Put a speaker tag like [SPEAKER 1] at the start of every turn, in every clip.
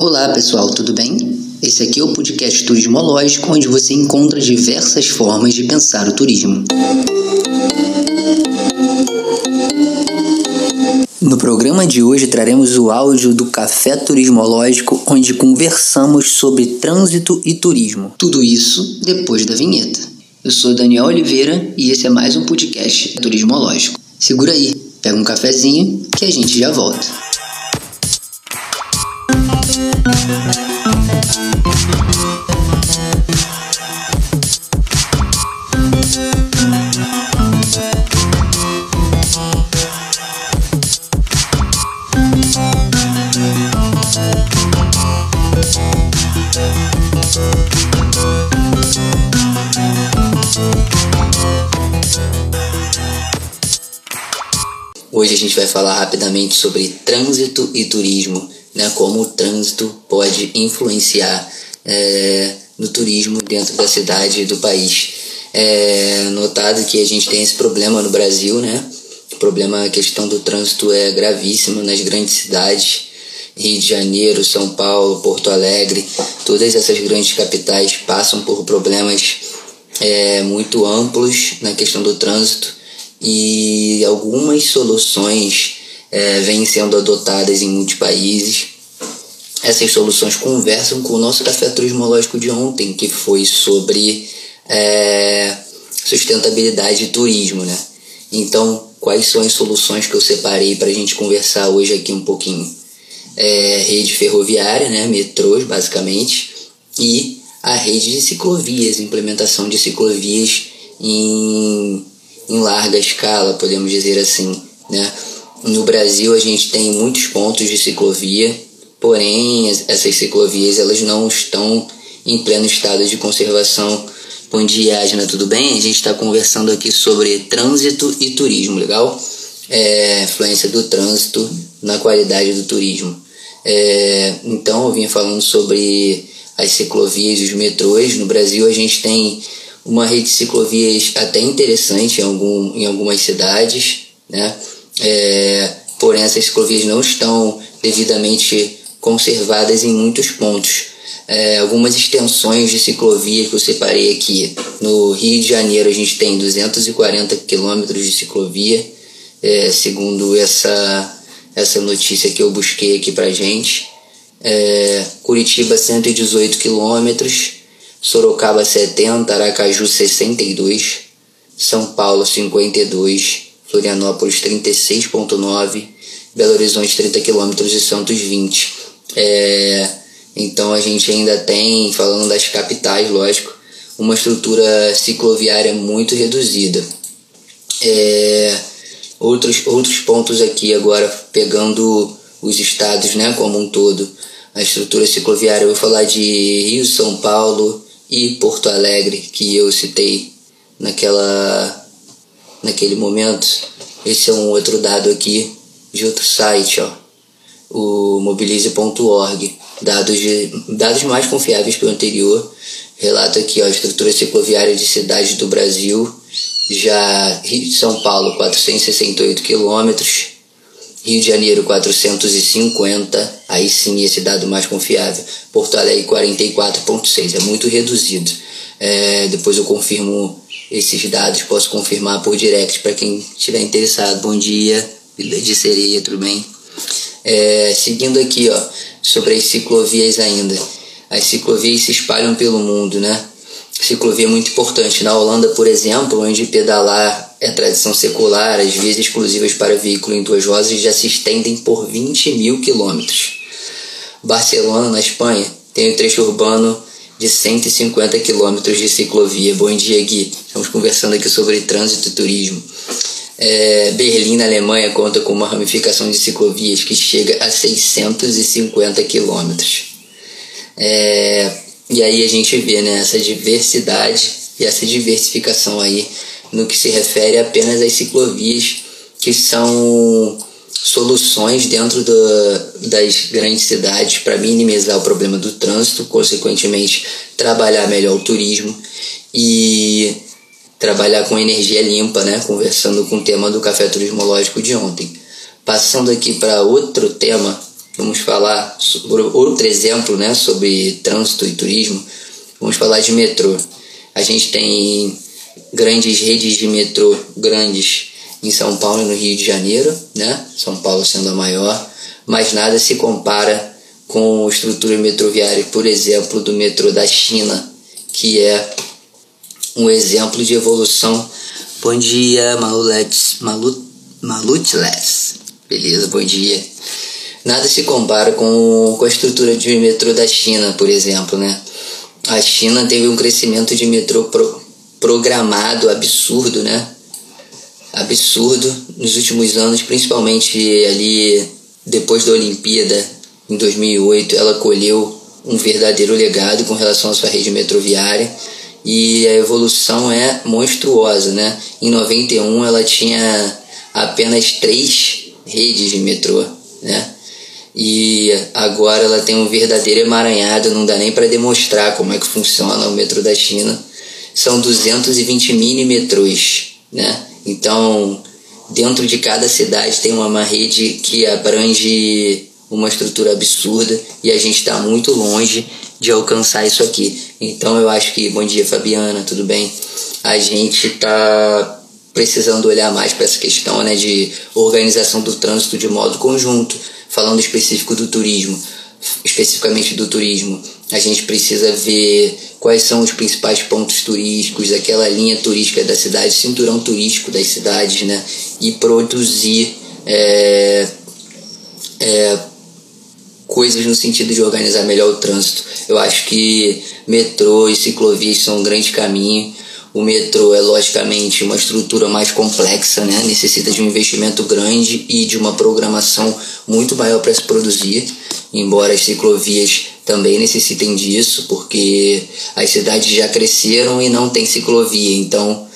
[SPEAKER 1] Olá pessoal, tudo bem? Esse aqui é o podcast Turismológico, onde você encontra diversas formas de pensar o turismo. No programa de hoje traremos o áudio do Café Turismológico, onde conversamos sobre trânsito e turismo. Tudo isso depois da vinheta. Eu sou Daniel Oliveira e esse é mais um podcast Turismológico. Segura aí, pega um cafezinho que a gente já volta. Hoje a gente vai falar rapidamente sobre trânsito e turismo, né? Como o trânsito pode influenciar é, no turismo dentro da cidade e do país. É notado que a gente tem esse problema no Brasil, né? O problema, a questão do trânsito é gravíssima nas grandes cidades. Rio de Janeiro, São Paulo, Porto Alegre, todas essas grandes capitais passam por problemas é, muito amplos na questão do trânsito e algumas soluções é, vêm sendo adotadas em muitos países. Essas soluções conversam com o nosso café turismológico de ontem, que foi sobre é, sustentabilidade e turismo, né? Então, quais são as soluções que eu separei para a gente conversar hoje aqui um pouquinho? É, rede ferroviária, né? metrôs basicamente, e a rede de ciclovias, implementação de ciclovias em em larga escala, podemos dizer assim. Né? No Brasil a gente tem muitos pontos de ciclovia, porém essas ciclovias elas não estão em pleno estado de conservação. Bom dia, Asna, tudo bem? A gente está conversando aqui sobre trânsito e turismo, legal? É, influência do trânsito na qualidade do turismo. É, então, eu vim falando sobre as ciclovias e os metrôs. No Brasil, a gente tem uma rede de ciclovias até interessante em, algum, em algumas cidades, né? É, porém essas ciclovias não estão devidamente conservadas em muitos pontos. É, algumas extensões de ciclovia que eu separei aqui. No Rio de Janeiro a gente tem 240 quilômetros de ciclovia, é, segundo essa, essa notícia que eu busquei aqui pra gente. É, Curitiba 118 quilômetros, Sorocaba 70, Aracaju 62, São Paulo 52, Florianópolis 36.9, Belo Horizonte 30 km e Santos 20. É, então a gente ainda tem, falando das capitais, lógico, uma estrutura cicloviária muito reduzida. É, outros, outros pontos aqui agora, pegando os estados né, como um todo, a estrutura cicloviária, eu vou falar de Rio, São Paulo, e Porto Alegre que eu citei naquela naquele momento. Esse é um outro dado aqui de outro site, ó, o mobilize.org. Dados, de, dados mais confiáveis que o anterior. Relato aqui ó, a estrutura cicloviária de cidades do Brasil. Já São Paulo, 468 quilômetros. Rio de Janeiro 450, aí sim esse dado mais confiável. Porto Alegre 44,6, é muito reduzido. É, depois eu confirmo esses dados, posso confirmar por direct para quem estiver interessado. Bom dia, de Sereia, tudo bem? É, seguindo aqui, ó, sobre as ciclovias ainda. As ciclovias se espalham pelo mundo, né? Ciclovia é muito importante. Na Holanda, por exemplo, onde pedalar é tradição secular, as vias exclusivas para veículo em duas rodas já se estendem por 20 mil quilômetros. Barcelona, na Espanha, tem o trecho urbano de 150 quilômetros de ciclovia. Bom dia, Gui. Estamos conversando aqui sobre trânsito e turismo. É, Berlim, na Alemanha, conta com uma ramificação de ciclovias que chega a 650 quilômetros. É, e aí a gente vê né, essa diversidade e essa diversificação aí no que se refere apenas às ciclovias, que são soluções dentro do, das grandes cidades para minimizar o problema do trânsito, consequentemente trabalhar melhor o turismo e trabalhar com energia limpa, né? Conversando com o tema do café turismológico de ontem. Passando aqui para outro tema, vamos falar sobre outro exemplo né, sobre trânsito e turismo. Vamos falar de metrô. A gente tem grandes redes de metrô grandes em São Paulo e no Rio de Janeiro, né? São Paulo sendo a maior, mas nada se compara com estrutura metroviária, por exemplo, do metrô da China, que é um exemplo de evolução. Bom dia, Malutles. Malut, Malutles. Beleza, bom dia. Nada se compara com, com a estrutura de metrô da China, por exemplo, né? A China teve um crescimento de metrô pro, programado absurdo, né? Absurdo nos últimos anos, principalmente ali depois da Olimpíada em 2008, ela colheu um verdadeiro legado com relação à sua rede metroviária e a evolução é monstruosa, né? Em 91 ela tinha apenas três redes de metrô, né? E agora ela tem um verdadeiro emaranhado, não dá nem para demonstrar como é que funciona o metrô da China. São 220 mini metrôs, né? Então, dentro de cada cidade tem uma rede que abrange uma estrutura absurda e a gente está muito longe de alcançar isso aqui. Então eu acho que, bom dia Fabiana, tudo bem? A gente está precisando olhar mais para essa questão né, de organização do trânsito de modo conjunto, falando específico do turismo, especificamente do turismo. A gente precisa ver quais são os principais pontos turísticos, aquela linha turística da cidade, cinturão turístico das cidades, né? E produzir é, é, coisas no sentido de organizar melhor o trânsito. Eu acho que metrô e ciclovias são um grande caminho. O metrô é logicamente uma estrutura mais complexa, né? necessita de um investimento grande e de uma programação muito maior para se produzir, embora as ciclovias também necessitem disso, porque as cidades já cresceram e não tem ciclovia, então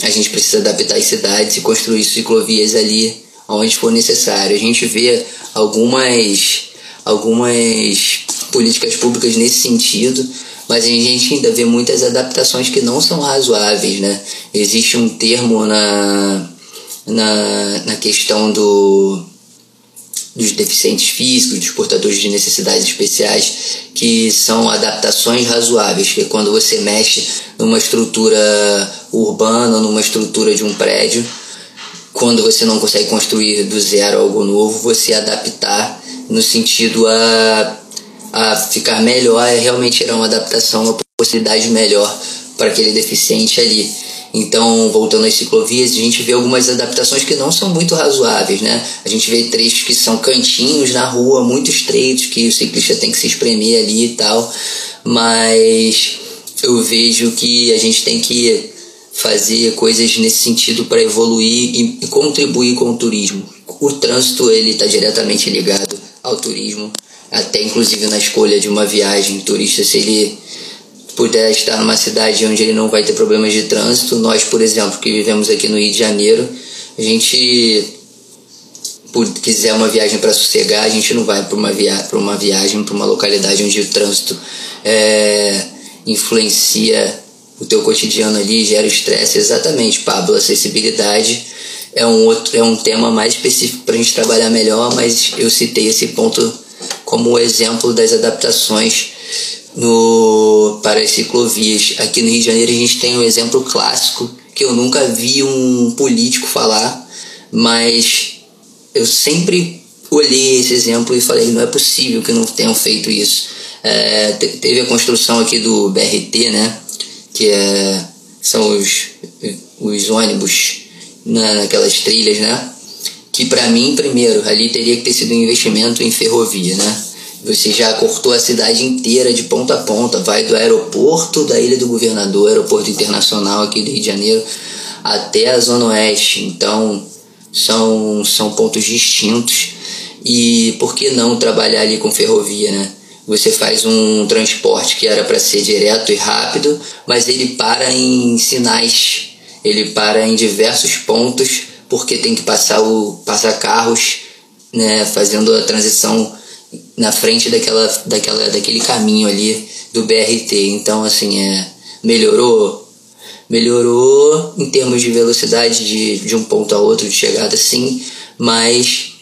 [SPEAKER 1] a gente precisa adaptar as cidades e construir ciclovias ali onde for necessário. A gente vê algumas algumas políticas públicas nesse sentido, mas a gente ainda vê muitas adaptações que não são razoáveis, né? Existe um termo na, na, na questão do, dos deficientes físicos, dos portadores de necessidades especiais, que são adaptações razoáveis, que é quando você mexe numa estrutura urbana, numa estrutura de um prédio, quando você não consegue construir do zero algo novo, você adaptar no sentido a, a ficar melhor, é realmente gerar uma adaptação, uma possibilidade melhor para aquele deficiente ali. Então, voltando às ciclovias, a gente vê algumas adaptações que não são muito razoáveis, né? A gente vê trechos que são cantinhos na rua, muito estreitos, que o ciclista tem que se espremer ali e tal, mas eu vejo que a gente tem que fazer coisas nesse sentido para evoluir e, contribuir com o turismo. O trânsito ele está diretamente ligado ao turismo, até inclusive na escolha de uma viagem turista, se ele puder estar numa cidade onde ele não vai ter problemas de trânsito. Nós, por exemplo, que vivemos aqui no Rio de Janeiro, a gente quiser uma viagem para sossegar, a gente não vai para uma, via uma viagem para uma localidade onde o trânsito é, influencia o teu cotidiano ali, gera estresse. Exatamente, Pablo, acessibilidade é um outro é um tema mais específico para a gente trabalhar melhor, mas eu citei esse ponto como exemplo das adaptações no para as ciclovias. Aqui no Rio de Janeiro a gente tem um exemplo clássico que eu nunca vi um político falar, mas eu sempre olhei esse exemplo e falei não é possível que não tenham feito isso. É, teve a construção aqui do BRT, né? Que é, são os, os ônibus naquelas trilhas, né? Que para mim, primeiro, ali teria que ter sido um investimento em ferrovia, né? Você já cortou a cidade inteira de ponta a ponta, vai do aeroporto da Ilha do Governador, aeroporto internacional aqui do Rio de Janeiro, até a Zona Oeste. Então, são, são pontos distintos. E por que não trabalhar ali com ferrovia, né? Você faz um transporte que era para ser direto e rápido, mas ele para em sinais ele para em diversos pontos porque tem que passar o passar carros, né, fazendo a transição na frente daquela, daquela daquele caminho ali do BRT. Então assim, é melhorou melhorou em termos de velocidade de, de um ponto a outro de chegada sim, mas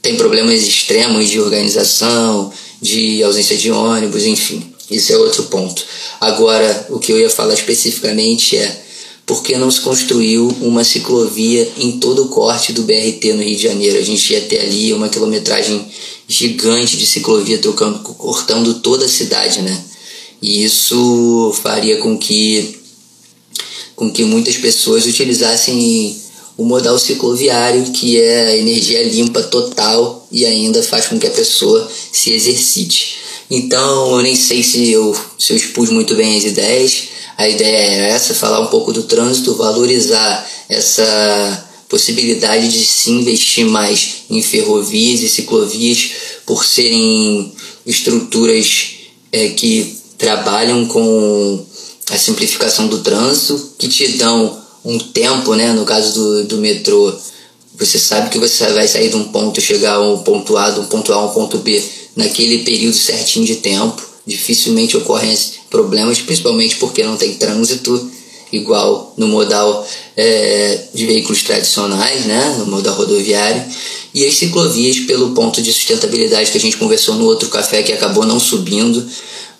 [SPEAKER 1] tem problemas extremos de organização, de ausência de ônibus, enfim. Isso é outro ponto. Agora, o que eu ia falar especificamente é por que não se construiu uma ciclovia em todo o corte do BRT no Rio de Janeiro? A gente ia ter ali uma quilometragem gigante de ciclovia trocando, cortando toda a cidade, né? E isso faria com que, com que muitas pessoas utilizassem o modal cicloviário, que é energia limpa total e ainda faz com que a pessoa se exercite. Então, eu nem sei se eu, se eu expus muito bem as ideias. A ideia é essa, falar um pouco do trânsito, valorizar essa possibilidade de se investir mais em ferrovias e ciclovias por serem estruturas é, que trabalham com a simplificação do trânsito, que te dão um tempo, né? No caso do, do metrô, você sabe que você vai sair de um ponto e chegar a um ponto A, de um ponto A a um ponto B naquele período certinho de tempo. Dificilmente ocorrem problemas, principalmente porque não tem trânsito igual no modal é, de veículos tradicionais, né, no modal rodoviário, e as ciclovias pelo ponto de sustentabilidade que a gente conversou no outro café que acabou não subindo,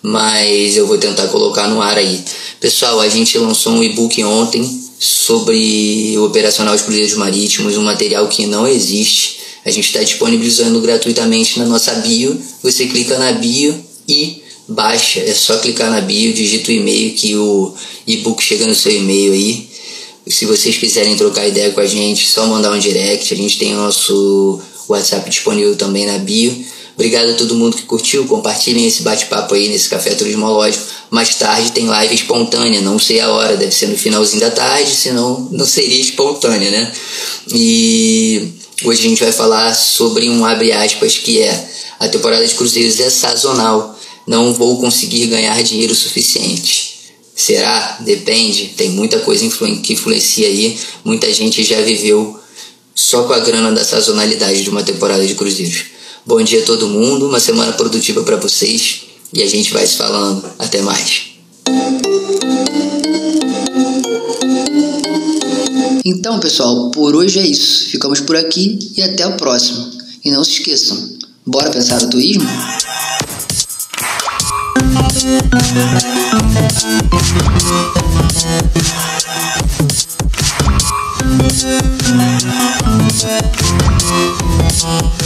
[SPEAKER 1] mas eu vou tentar colocar no ar aí. Pessoal, a gente lançou um e-book ontem sobre o operacional de cruzeiros marítimos, um material que não existe. A gente está disponibilizando gratuitamente na nossa bio. Você clica na bio e baixa. É só clicar na bio, digita o e-mail que o e-book chega no seu e-mail aí. Se vocês quiserem trocar ideia com a gente, só mandar um direct. A gente tem o nosso WhatsApp disponível também na bio. Obrigado a todo mundo que curtiu. Compartilhem esse bate-papo aí nesse Café Turismológico. Mais tarde tem live espontânea, não sei a hora, deve ser no finalzinho da tarde, senão não seria espontânea, né? E hoje a gente vai falar sobre um abre aspas que é a temporada de cruzeiros é sazonal. Não vou conseguir ganhar dinheiro suficiente. Será? Depende. Tem muita coisa que influencia aí. Muita gente já viveu só com a grana da sazonalidade de uma temporada de cruzeiros. Bom dia a todo mundo, uma semana produtiva para vocês e a gente vai se falando. Até mais.
[SPEAKER 2] Então, pessoal, por hoje é isso. Ficamos por aqui e até o próximo. E não se esqueçam, bora pensar no turismo? Thank